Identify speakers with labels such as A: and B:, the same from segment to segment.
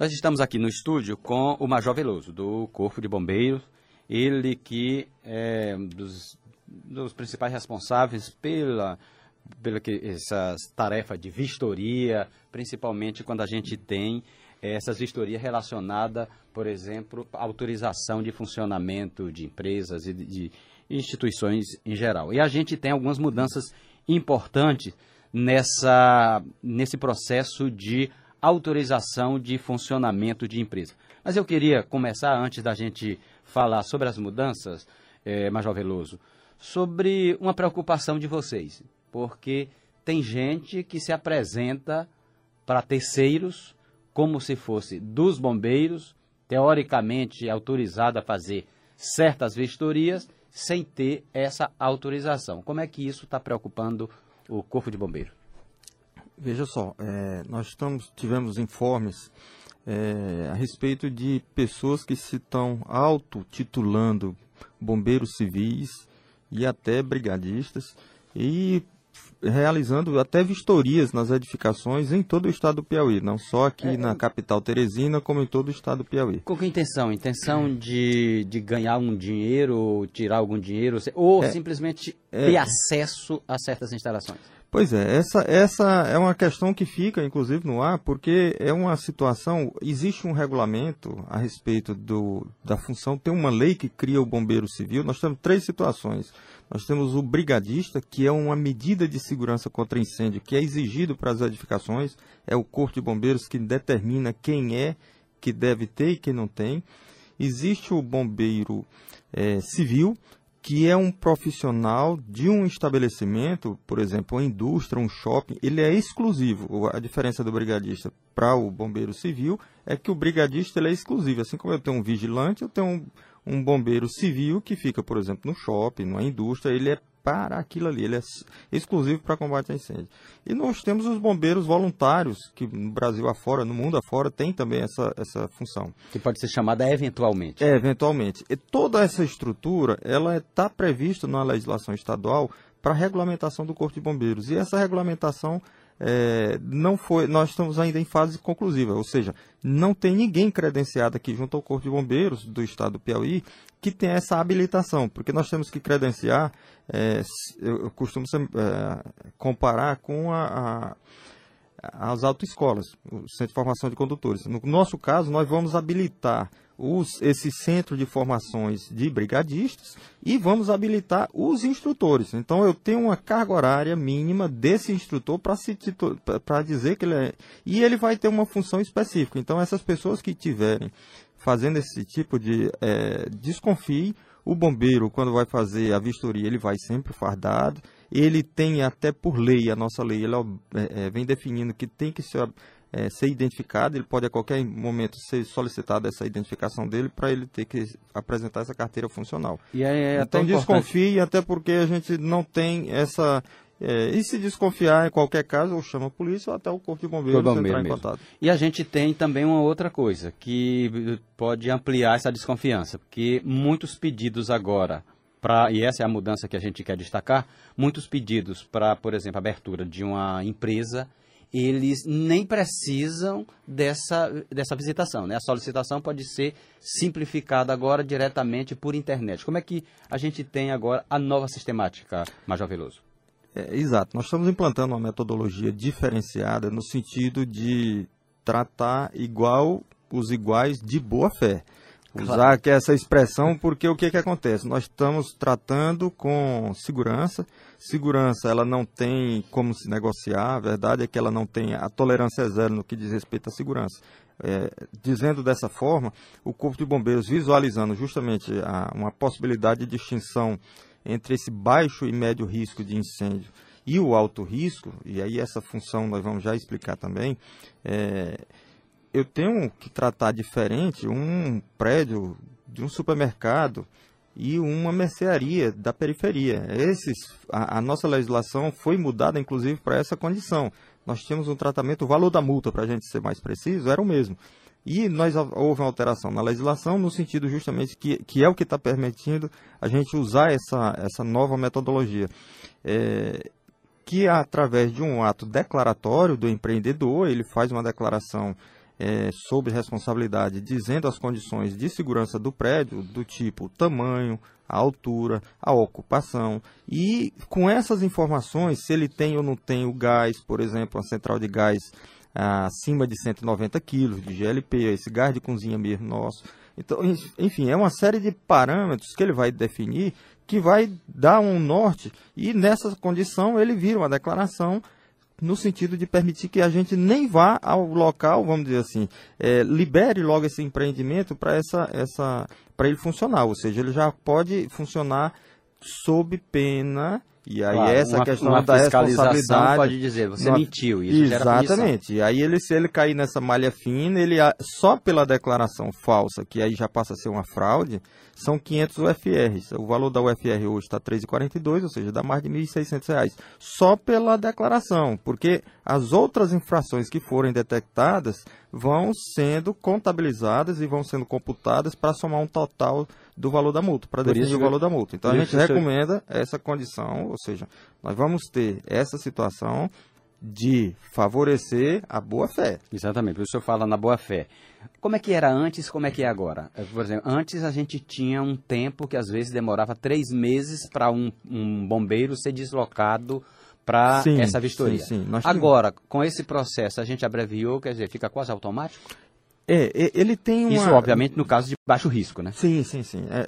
A: Nós estamos aqui no estúdio com o Major Veloso, do Corpo de Bombeiros, ele que é dos, dos principais responsáveis pela, pela que, essa tarefa de vistoria, principalmente quando a gente tem essas vistorias relacionadas, por exemplo, à autorização de funcionamento de empresas e de, de instituições em geral. E a gente tem algumas mudanças importantes nessa, nesse processo de autorização de funcionamento de empresa. Mas eu queria começar, antes da gente falar sobre as mudanças, é, Major Veloso, sobre uma preocupação de vocês, porque tem gente que se apresenta para terceiros como se fosse dos bombeiros, teoricamente autorizado a fazer certas vistorias, sem ter essa autorização. Como é que isso está preocupando o Corpo de Bombeiros?
B: Veja só, é, nós estamos, tivemos informes é, a respeito de pessoas que se estão autotitulando bombeiros civis e até brigadistas e realizando até vistorias nas edificações em todo o estado do Piauí, não só aqui é, na capital Teresina, como em todo o estado do Piauí.
A: Com que intenção? Intenção de, de ganhar um dinheiro, tirar algum dinheiro, ou é, simplesmente é, ter acesso a certas instalações?
B: Pois é, essa, essa é uma questão que fica, inclusive, no ar, porque é uma situação. Existe um regulamento a respeito do, da função, tem uma lei que cria o bombeiro civil. Nós temos três situações. Nós temos o brigadista, que é uma medida de segurança contra incêndio que é exigido para as edificações. É o Corpo de Bombeiros que determina quem é que deve ter e quem não tem. Existe o bombeiro é, civil, que é um profissional de um estabelecimento, por exemplo, uma indústria, um shopping, ele é exclusivo. A diferença do brigadista para o bombeiro civil é que o brigadista ele é exclusivo. Assim como eu tenho um vigilante, eu tenho um, um bombeiro civil que fica, por exemplo, no shopping, numa indústria, ele é para aquilo ali, ele é exclusivo para combate a incêndio. E nós temos os bombeiros voluntários, que no Brasil afora, no mundo afora, tem também essa, essa função.
A: Que pode ser chamada eventualmente.
B: É, eventualmente. E toda essa estrutura, ela está prevista na legislação estadual para a regulamentação do Corpo de Bombeiros. E essa regulamentação é, não foi, nós estamos ainda em fase conclusiva, ou seja, não tem ninguém credenciado aqui junto ao Corpo de Bombeiros do Estado do Piauí que tenha essa habilitação, porque nós temos que credenciar, é, eu costumo é, comparar com a, a, as autoescolas, o Centro de Formação de Condutores. No nosso caso, nós vamos habilitar os, esse centro de formações de brigadistas e vamos habilitar os instrutores. Então eu tenho uma carga horária mínima desse instrutor para dizer que ele é. E ele vai ter uma função específica. Então essas pessoas que estiverem fazendo esse tipo de. É, desconfie. O bombeiro, quando vai fazer a vistoria, ele vai sempre fardado. Ele tem até por lei, a nossa lei, ela é, é, vem definindo que tem que ser é, ser identificado, ele pode a qualquer momento ser solicitado essa identificação dele para ele ter que apresentar essa carteira funcional. E é, é então desconfie, até porque a gente não tem essa. É, e se desconfiar em qualquer caso, ou chama a polícia ou até o Corpo de Bombeiros bombeiro entrar em mesmo. contato.
A: E a gente tem também uma outra coisa que pode ampliar essa desconfiança, porque muitos pedidos agora Pra, e essa é a mudança que a gente quer destacar, muitos pedidos para, por exemplo, abertura de uma empresa eles nem precisam dessa, dessa visitação. Né? A solicitação pode ser simplificada agora diretamente por internet. Como é que a gente tem agora a nova sistemática, Major Veloso?
B: É, exato. Nós estamos implantando uma metodologia diferenciada no sentido de tratar igual os iguais de boa fé. Usar claro. essa expressão porque o que, que acontece? Nós estamos tratando com segurança. Segurança, ela não tem como se negociar. A verdade é que ela não tem a tolerância é zero no que diz respeito à segurança. É, dizendo dessa forma, o Corpo de Bombeiros visualizando justamente a, uma possibilidade de distinção entre esse baixo e médio risco de incêndio e o alto risco, e aí essa função nós vamos já explicar também, é, eu tenho que tratar diferente um prédio de um supermercado e uma mercearia da periferia. Esses, a, a nossa legislação foi mudada, inclusive, para essa condição. Nós tínhamos um tratamento, o valor da multa, para a gente ser mais preciso, era o mesmo. E nós houve uma alteração na legislação no sentido justamente que, que é o que está permitindo a gente usar essa, essa nova metodologia. É, que através de um ato declaratório do empreendedor, ele faz uma declaração é, sob responsabilidade, dizendo as condições de segurança do prédio, do tipo tamanho, a altura, a ocupação. E com essas informações, se ele tem ou não tem o gás, por exemplo, a central de gás ah, acima de 190 kg de GLP, esse gás de cozinha mesmo nosso. Então, enfim, é uma série de parâmetros que ele vai definir que vai dar um norte e nessa condição ele vira uma declaração no sentido de permitir que a gente nem vá ao local, vamos dizer assim, é, libere logo esse empreendimento para essa, essa, para ele funcionar, ou seja, ele já pode funcionar sob pena e aí claro, essa uma, questão uma da responsabilidade
A: pode dizer, você
B: uma,
A: mentiu,
B: isso Exatamente. E aí ele se ele cair nessa malha fina, ele só pela declaração falsa, que aí já passa a ser uma fraude, são 500 UFRs. O valor da UFR hoje está 3,42, ou seja, dá mais de R$ 1.600. Só pela declaração, porque as outras infrações que forem detectadas vão sendo contabilizadas e vão sendo computadas para somar um total do valor da multa, para definir o valor da multa. Então a gente recomenda essa condição, ou seja, nós vamos ter essa situação de favorecer a boa-fé.
A: Exatamente, o senhor fala na boa-fé. Como é que era antes, como é que é agora? É, por exemplo, antes a gente tinha um tempo que às vezes demorava três meses para um, um bombeiro ser deslocado para essa vistoria. Sim, sim. Agora, com esse processo, a gente abreviou, quer dizer, fica quase automático?
B: É, ele tem uma...
A: Isso, obviamente, no caso de baixo risco, né?
B: Sim, sim, sim. É,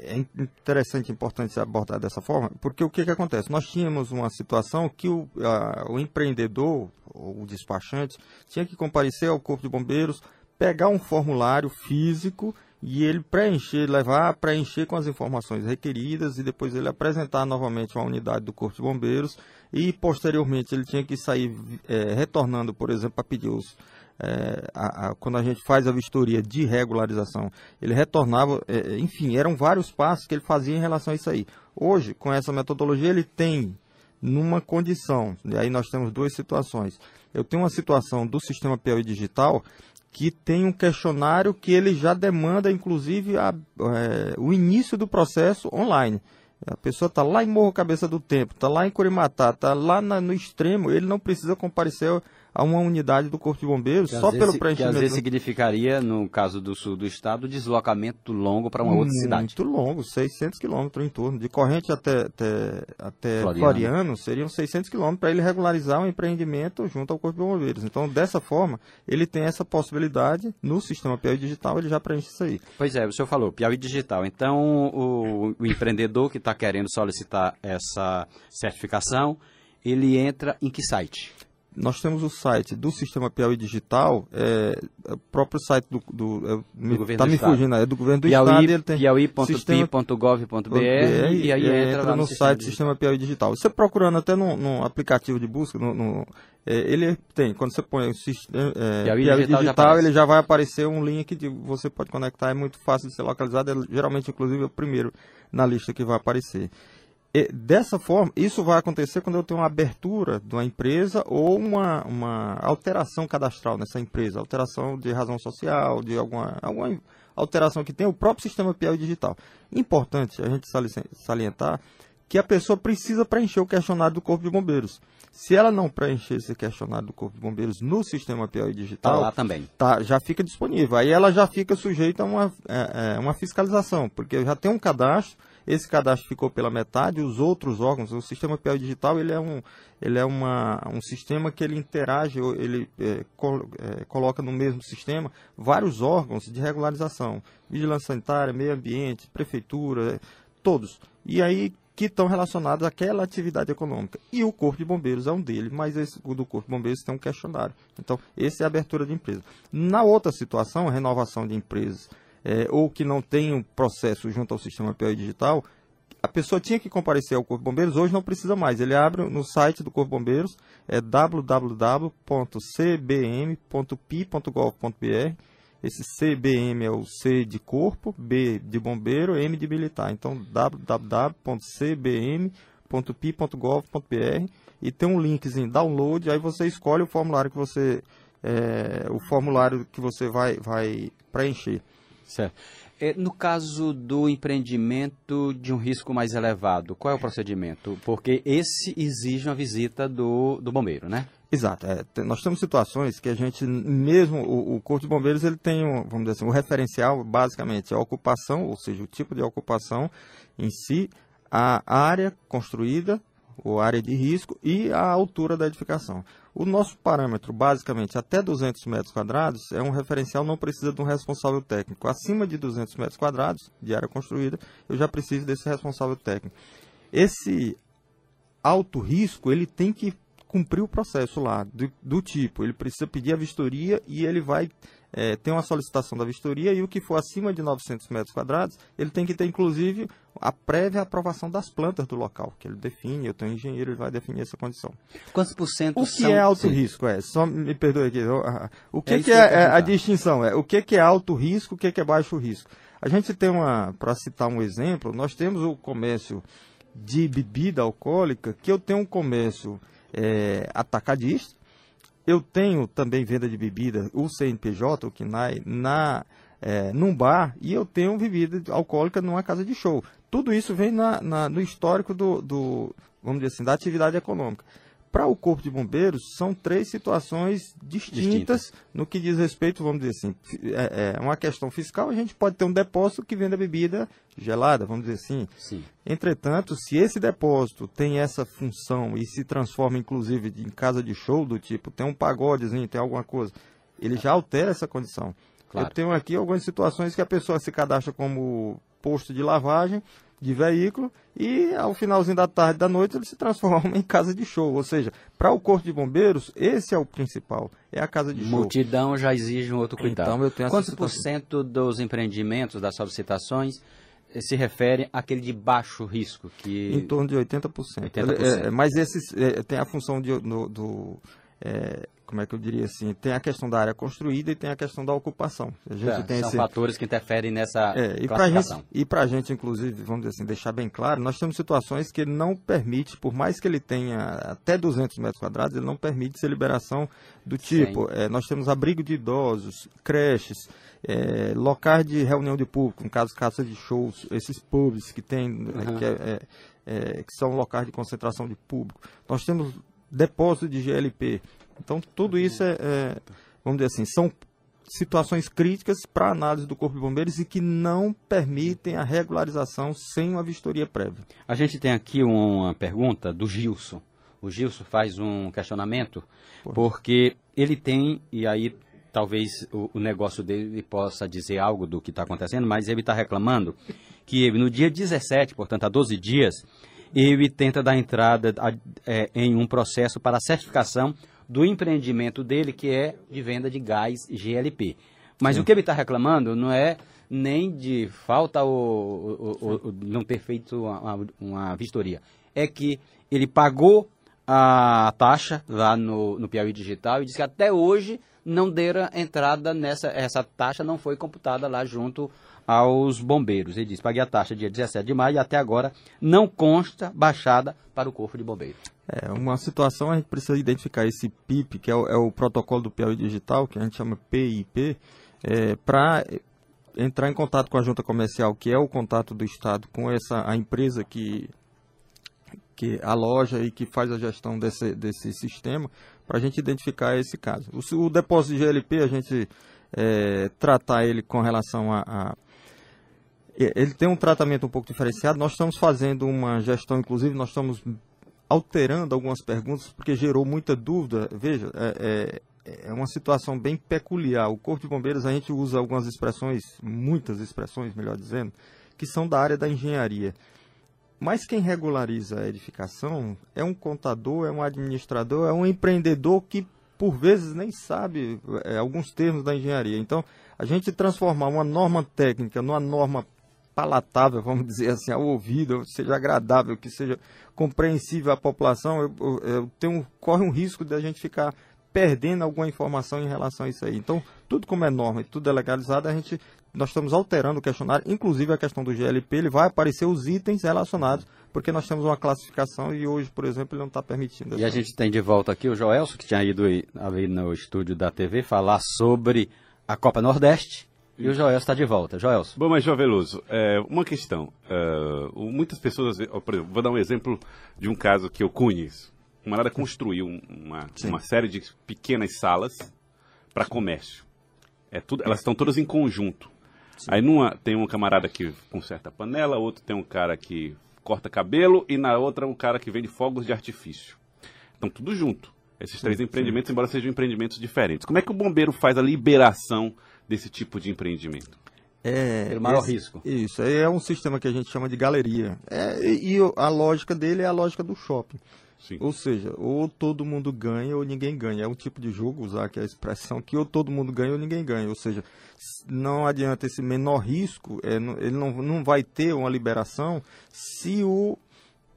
B: é, é interessante, importante abordar dessa forma, porque o que, que acontece? Nós tínhamos uma situação que o, a, o empreendedor, o despachante, tinha que comparecer ao Corpo de Bombeiros, pegar um formulário físico e ele preencher, levar, preencher com as informações requeridas e depois ele apresentar novamente uma unidade do Corpo de Bombeiros e posteriormente ele tinha que sair é, retornando, por exemplo, para pedir os é, a, a, quando a gente faz a vistoria de regularização, ele retornava, é, enfim, eram vários passos que ele fazia em relação a isso aí. Hoje, com essa metodologia, ele tem numa condição, e aí nós temos duas situações. Eu tenho uma situação do sistema POI digital que tem um questionário que ele já demanda, inclusive, a, é, o início do processo online. A pessoa está lá em Morro Cabeça do Tempo, está lá em Curimatá, está lá na, no extremo, ele não precisa comparecer a uma unidade do Corpo de Bombeiros que só pelo preenchimento. Que
A: às vezes significaria, no caso do sul do estado, deslocamento longo para uma outra Muito cidade.
B: Muito longo, 600 quilômetros em torno. De corrente até, até, até Floriano. Floriano seriam 600 quilômetros para ele regularizar o um empreendimento junto ao Corpo de Bombeiros. Então, dessa forma, ele tem essa possibilidade no sistema Piauí Digital, ele já preenche isso aí.
A: Pois é, o senhor falou, Piauí Digital. Então, o, o empreendedor que está querendo solicitar essa certificação, ele entra em que site?
B: Nós temos o site do Sistema Piauí Digital, é, é o próprio site do, do, é, tá me fugindo, é do governo do Piauí, estado, ele tem
A: piauí.pi.gov.br e,
B: e aí entra, entra no, site Sistema Piauí Digital. Você procurando até no, no aplicativo de busca, no, no é, ele tem, quando você põe o sistema, é, Piauí, Piauí, Digital, Digital já ele já vai aparecer um link que você pode conectar, é muito fácil de ser localizado, é, geralmente inclusive é o primeiro na lista que vai aparecer. E, dessa forma, isso vai acontecer quando eu tenho uma abertura de uma empresa ou uma, uma alteração cadastral nessa empresa, alteração de razão social, de alguma, alguma alteração que tem o próprio sistema PL digital. Importante a gente salientar que a pessoa precisa preencher o questionário do Corpo de Bombeiros. Se ela não preencher esse questionário do Corpo de Bombeiros no sistema POI digital,
A: tá lá também.
B: Tá, já fica disponível. Aí ela já fica sujeita a uma, é, é, uma fiscalização, porque já tem um cadastro esse cadastro ficou pela metade, os outros órgãos, o sistema PL digital, ele é um, ele é uma, um sistema que ele interage, ele é, col, é, coloca no mesmo sistema vários órgãos de regularização, vigilância sanitária, meio ambiente, prefeitura, todos. E aí que estão relacionados àquela atividade econômica. E o Corpo de Bombeiros é um deles, mas esse, o do Corpo de Bombeiros tem um questionário. Então, esse é a abertura de empresa. Na outra situação, renovação de empresas é, ou que não tem um processo junto ao sistema POI digital, a pessoa tinha que comparecer ao Corpo Bombeiros, hoje não precisa mais. Ele abre no site do Corpo Bombeiros, é www.cbm.pi.gov.br. Esse CBM é o C de corpo, B de bombeiro, M de militar. Então, www.cbm.pi.gov.br e tem um linkzinho download, aí você escolhe o formulário que você é, o formulário que você vai, vai preencher.
A: Certo. É, no caso do empreendimento de um risco mais elevado, qual é o procedimento? Porque esse exige uma visita do, do bombeiro, né?
B: Exato. É, nós temos situações que a gente, mesmo o, o Corpo de Bombeiros, ele tem, um, vamos dizer assim, o um referencial basicamente é a ocupação, ou seja, o tipo de ocupação em si, a área construída, ou área de risco, e a altura da edificação. O nosso parâmetro, basicamente, até 200 metros quadrados, é um referencial, não precisa de um responsável técnico. Acima de 200 metros quadrados de área construída, eu já preciso desse responsável técnico. Esse alto risco, ele tem que cumprir o processo lá, do, do tipo, ele precisa pedir a vistoria e ele vai é, ter uma solicitação da vistoria e o que for acima de 900 metros quadrados, ele tem que ter, inclusive, a prévia aprovação das plantas do local, que ele define, eu tenho um engenheiro, ele vai definir essa condição.
A: Quantos por cento
B: O que são... é alto Sim. risco? É, só me perdoe aqui, o que é, que é, é a distinção? É, o que, que é alto risco, o que, que é baixo risco? A gente tem uma, para citar um exemplo, nós temos o comércio de bebida alcoólica, que eu tenho um comércio é, atacadista. Eu tenho também venda de bebida, o CNPJ, o KNAI, na, é, num bar e eu tenho bebida alcoólica numa casa de show. Tudo isso vem na, na, no histórico do, do, vamos dizer assim, da atividade econômica. Para o Corpo de Bombeiros, são três situações distintas Distinta. no que diz respeito, vamos dizer assim, é, é, uma questão fiscal, a gente pode ter um depósito que venda bebida gelada, vamos dizer assim.
A: Sim.
B: Entretanto, se esse depósito tem essa função e se transforma, inclusive, em casa de show do tipo, tem um pagodezinho, tem alguma coisa, ele já altera essa condição. Claro. Eu tenho aqui algumas situações que a pessoa se cadastra como posto de lavagem, de veículo e ao finalzinho da tarde da noite ele se transforma em casa de show. Ou seja, para o Corpo de Bombeiros, esse é o principal, é a casa de
A: show. Multidão já exige um outro cuidado.
B: Então, eu tenho
A: Quantos por cento dos empreendimentos, das solicitações, eh, se refere àquele de baixo risco? Que...
B: Em torno de 80%. 80%. É, é, mas esses é, tem a função de, no, do é, como é que eu diria assim, tem a questão da área construída e tem a questão da ocupação. A
A: gente é, tem são esse... fatores que interferem nessa
B: é, e classificação. e para a gente, inclusive, vamos dizer assim, deixar bem claro, nós temos situações que ele não permite, por mais que ele tenha até 200 metros quadrados, ele não permite essa liberação do tipo. É, nós temos abrigo de idosos, creches, é, locais de reunião de público, no caso, casa de shows, esses pubs que tem, uhum. que, é, é, é, que são locais de concentração de público. Nós temos depósito de GLP. Então, tudo isso é, é vamos dizer assim, são situações críticas para análise do Corpo de Bombeiros e que não permitem a regularização sem uma vistoria prévia.
A: A gente tem aqui uma pergunta do Gilson. O Gilson faz um questionamento porque ele tem, e aí talvez o, o negócio dele possa dizer algo do que está acontecendo, mas ele está reclamando que ele, no dia 17, portanto há 12 dias, ele tenta dar entrada a, é, em um processo para certificação do empreendimento dele, que é de venda de gás GLP. Mas Sim. o que ele está reclamando não é nem de falta ou, ou, ou não ter feito uma, uma, vistoria. É que ele pagou a taxa lá no, no Piauí Digital e disse que até hoje não deram entrada nessa, essa taxa não foi computada lá junto aos bombeiros. Ele diz: paguei a taxa dia 17 de maio e até agora não consta baixada para o Corpo de Bombeiros.
B: É, uma situação a gente precisa identificar esse PIP, que é o, é o protocolo do Piauí Digital, que a gente chama PIP, é, para entrar em contato com a junta comercial, que é o contato do Estado com essa a empresa que que aloja e que faz a gestão desse, desse sistema, para a gente identificar esse caso. O, o depósito de GLP, a gente é, tratar ele com relação a, a ele tem um tratamento um pouco diferenciado. Nós estamos fazendo uma gestão, inclusive, nós estamos alterando algumas perguntas, porque gerou muita dúvida. Veja, é, é, é, uma situação bem peculiar. O Corpo de Bombeiros, a gente usa algumas expressões, muitas expressões, melhor dizendo, que são da área da engenharia. Mas quem regulariza a edificação é um contador, é um administrador, é um empreendedor que, por vezes, nem sabe é, alguns termos da engenharia. Então, a gente transformar uma norma técnica numa norma palatável, vamos dizer assim, ao ouvido, seja agradável, que seja compreensível à população, eu, eu, eu tenho, corre um risco de a gente ficar perdendo alguma informação em relação a isso aí. Então, tudo como é norma e tudo é legalizado, a gente, nós estamos alterando o questionário, inclusive a questão do GLP, ele vai aparecer os itens relacionados, porque nós temos uma classificação e hoje, por exemplo, ele não está permitindo.
A: E a gente tem de volta aqui o Joelso, que tinha ido aí no estúdio da TV falar sobre a Copa Nordeste, e o Joelso está de volta. Joelso.
C: Bom, mas João Veloso, é, uma questão. Uh, muitas pessoas, por exemplo, vou dar um exemplo de um caso que eu conheço. camarada construiu uma, uma série de pequenas salas para comércio. É tudo, elas estão todas em conjunto. Sim. Aí numa tem um camarada que conserta a panela, outro tem um cara que corta cabelo e na outra um cara que vende fogos de artifício. Estão tudo junto. Esses três empreendimentos, embora sejam empreendimentos diferentes. Como é que o bombeiro faz a liberação desse tipo de empreendimento?
B: É, Pelo maior esse, risco. Isso, é um sistema que a gente chama de galeria. É, e a lógica dele é a lógica do shopping. Sim. Ou seja, ou todo mundo ganha ou ninguém ganha. É um tipo de jogo, usar aqui a expressão, que ou todo mundo ganha ou ninguém ganha. Ou seja, não adianta esse menor risco, é, ele não, não vai ter uma liberação se o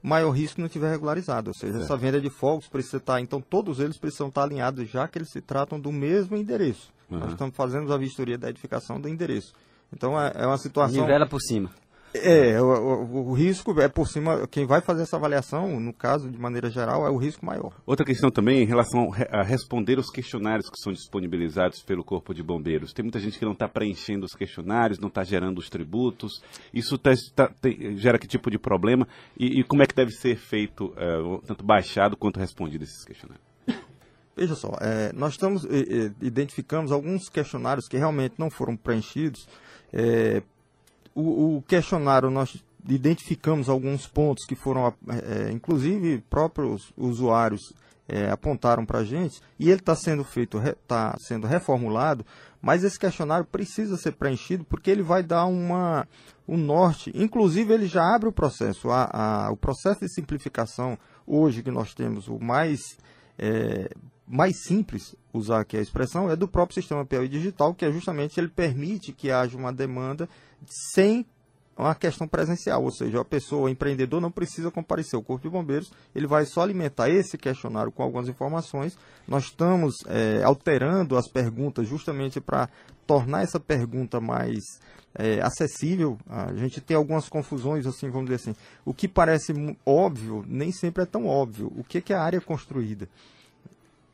B: maior risco não estiver regularizado. Ou seja, é. essa venda de fogos precisa estar. Então, todos eles precisam estar alinhados, já que eles se tratam do mesmo endereço. Uhum. Nós estamos fazendo a vistoria da edificação do endereço. Então, é, é uma situação.
A: Nivela por cima.
B: É, o, o, o, risco é por cima, quem vai fazer essa avaliação, no caso, de maneira geral, é o risco maior.
C: Outra questão também em relação a responder os questionários que são disponibilizados pelo Corpo de Bombeiros. Tem muita gente que não está preenchendo os questionários, não está gerando os tributos. Isso tá, tá, tem, gera que tipo de problema? E, e, como é que deve ser feito, uh, tanto baixado quanto respondido esses questionários?
B: Veja só, é, nós estamos é, identificamos alguns questionários que realmente não foram preenchidos é, o, o questionário nós identificamos alguns pontos que foram, é, inclusive, próprios usuários é, apontaram para a gente, e ele está sendo feito, está sendo reformulado, mas esse questionário precisa ser preenchido porque ele vai dar uma, um norte. Inclusive, ele já abre o processo. A, a, o processo de simplificação, hoje que nós temos o mais, é, mais simples, usar aqui a expressão, é do próprio sistema PLI digital, que é justamente ele permite que haja uma demanda sem uma questão presencial, ou seja, a pessoa, o empreendedor não precisa comparecer ao Corpo de Bombeiros, ele vai só alimentar esse questionário com algumas informações. Nós estamos é, alterando as perguntas justamente para tornar essa pergunta mais é, acessível. A gente tem algumas confusões, assim, vamos dizer assim. O que parece óbvio nem sempre é tão óbvio. O que é a área construída?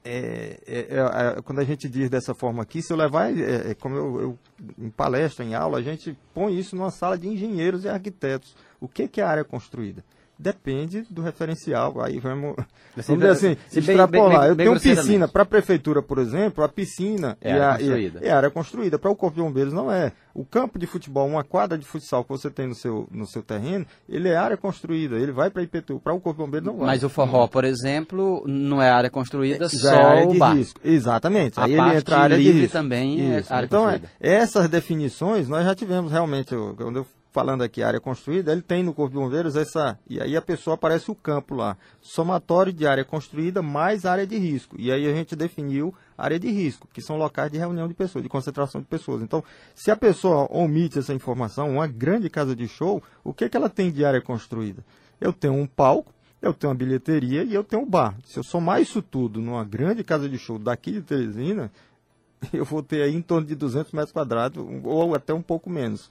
B: É, é, é, é, quando a gente diz dessa forma aqui, se eu levar, é, é, como eu, eu, em palestra, em aula, a gente põe isso numa sala de engenheiros e arquitetos. O que, que é a área construída? Depende do referencial. Aí vamos, vamos dizer assim, se extrapolar. eu tenho piscina. Para a prefeitura, por exemplo, a piscina é, área, construída. é área construída. Para o Corpo de Bombeiros não é. O campo de futebol, uma quadra de futsal que você tem no seu, no seu terreno, ele é área construída. Ele vai para a IPTU. Para o Corpo de Bombeiros não vai.
A: Mas o forró, por exemplo, não é área construída, é, só
B: é área
A: o
B: bar. Risco. Exatamente.
A: A Aí ele entra a área de risco. também Isso. é área
B: então,
A: construída.
B: É, essas definições nós já tivemos realmente. Quando eu falando aqui área construída, ele tem no Corpo de Bombeiros essa. E aí a pessoa aparece o campo lá. Somatório de área construída mais área de risco. E aí a gente definiu área de risco, que são locais de reunião de pessoas, de concentração de pessoas. Então, se a pessoa omite essa informação, uma grande casa de show, o que, que ela tem de área construída? Eu tenho um palco, eu tenho uma bilheteria e eu tenho um bar. Se eu somar isso tudo numa grande casa de show daqui de Teresina, eu vou ter aí em torno de 200 metros quadrados, ou até um pouco menos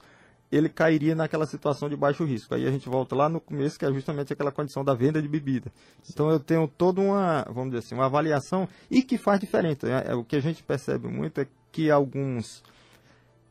B: ele cairia naquela situação de baixo risco. Aí a gente volta lá no começo, que é justamente aquela condição da venda de bebida. Então eu tenho toda uma, vamos dizer assim, uma avaliação e que faz diferente. Né? É, o que a gente percebe muito é que alguns,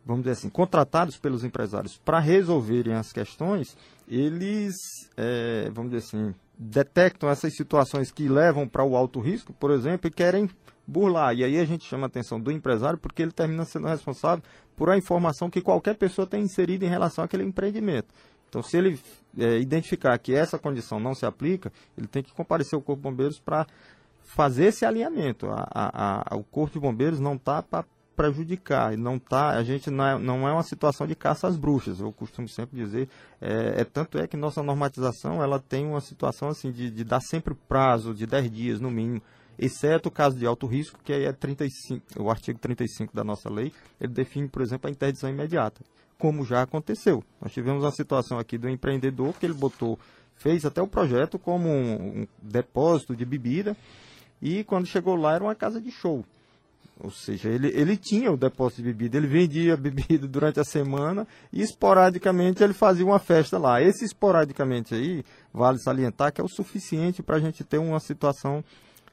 B: vamos dizer assim, contratados pelos empresários para resolverem as questões, eles, é, vamos dizer assim, detectam essas situações que levam para o alto risco, por exemplo, e querem burlar. E aí a gente chama a atenção do empresário porque ele termina sendo responsável por a informação que qualquer pessoa tem inserida em relação àquele empreendimento. Então, se ele é, identificar que essa condição não se aplica, ele tem que comparecer ao Corpo de Bombeiros para fazer esse alinhamento. A, a, a, o Corpo de Bombeiros não está para prejudicar, não tá, a gente não é, não é uma situação de caça às bruxas, eu costumo sempre dizer, é, é tanto é que nossa normatização ela tem uma situação assim de, de dar sempre prazo de 10 dias no mínimo exceto o caso de alto risco, que aí é 35, o artigo 35 da nossa lei, ele define, por exemplo, a interdição imediata, como já aconteceu. Nós tivemos uma situação aqui do empreendedor que ele botou, fez até o projeto como um, um depósito de bebida, e quando chegou lá era uma casa de show. Ou seja, ele, ele tinha o depósito de bebida, ele vendia bebida durante a semana e esporadicamente ele fazia uma festa lá. Esse esporadicamente aí, vale salientar que é o suficiente para a gente ter uma situação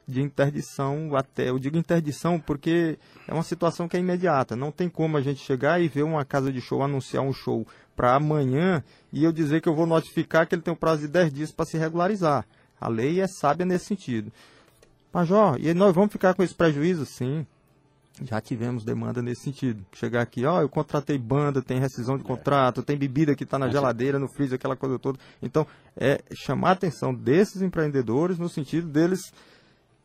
B: de interdição até. Eu digo interdição porque é uma situação que é imediata. Não tem como a gente chegar e ver uma casa de show anunciar um show para amanhã e eu dizer que eu vou notificar que ele tem um prazo de 10 dias para se regularizar. A lei é sábia nesse sentido. Major, e nós vamos ficar com esse prejuízo? Sim. Já tivemos demanda nesse sentido. Chegar aqui, ó, eu contratei banda, tem rescisão de contrato, tem bebida que está na geladeira, no freezer, aquela coisa toda. Então, é chamar a atenção desses empreendedores no sentido deles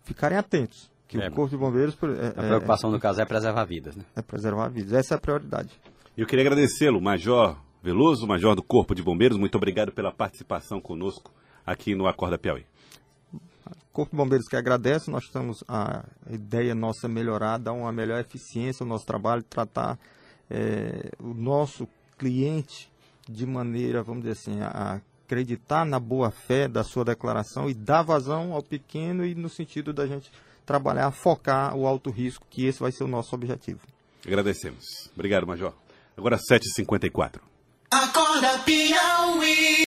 B: ficarem atentos. Que
A: É,
B: o Corpo de Bombeiros é,
A: A preocupação do caso é preservar vidas, né?
B: é preservar vidas. Essa é a prioridade.
C: Eu queria agradecê-lo, Major Veloso, Major do Corpo de Bombeiros. Muito obrigado pela participação conosco aqui no Acorda Piauí.
B: Corpo de Bombeiros que agradece, nós estamos a ideia nossa é melhorar, dar uma melhor eficiência ao nosso trabalho, tratar eh, o nosso cliente de maneira, vamos dizer assim, a acreditar na boa fé da sua declaração e dar vazão ao pequeno e no sentido da gente trabalhar, focar o alto risco, que esse vai ser o nosso objetivo.
C: Agradecemos. Obrigado, Major. Agora 7h54.
D: Acorda Piauí.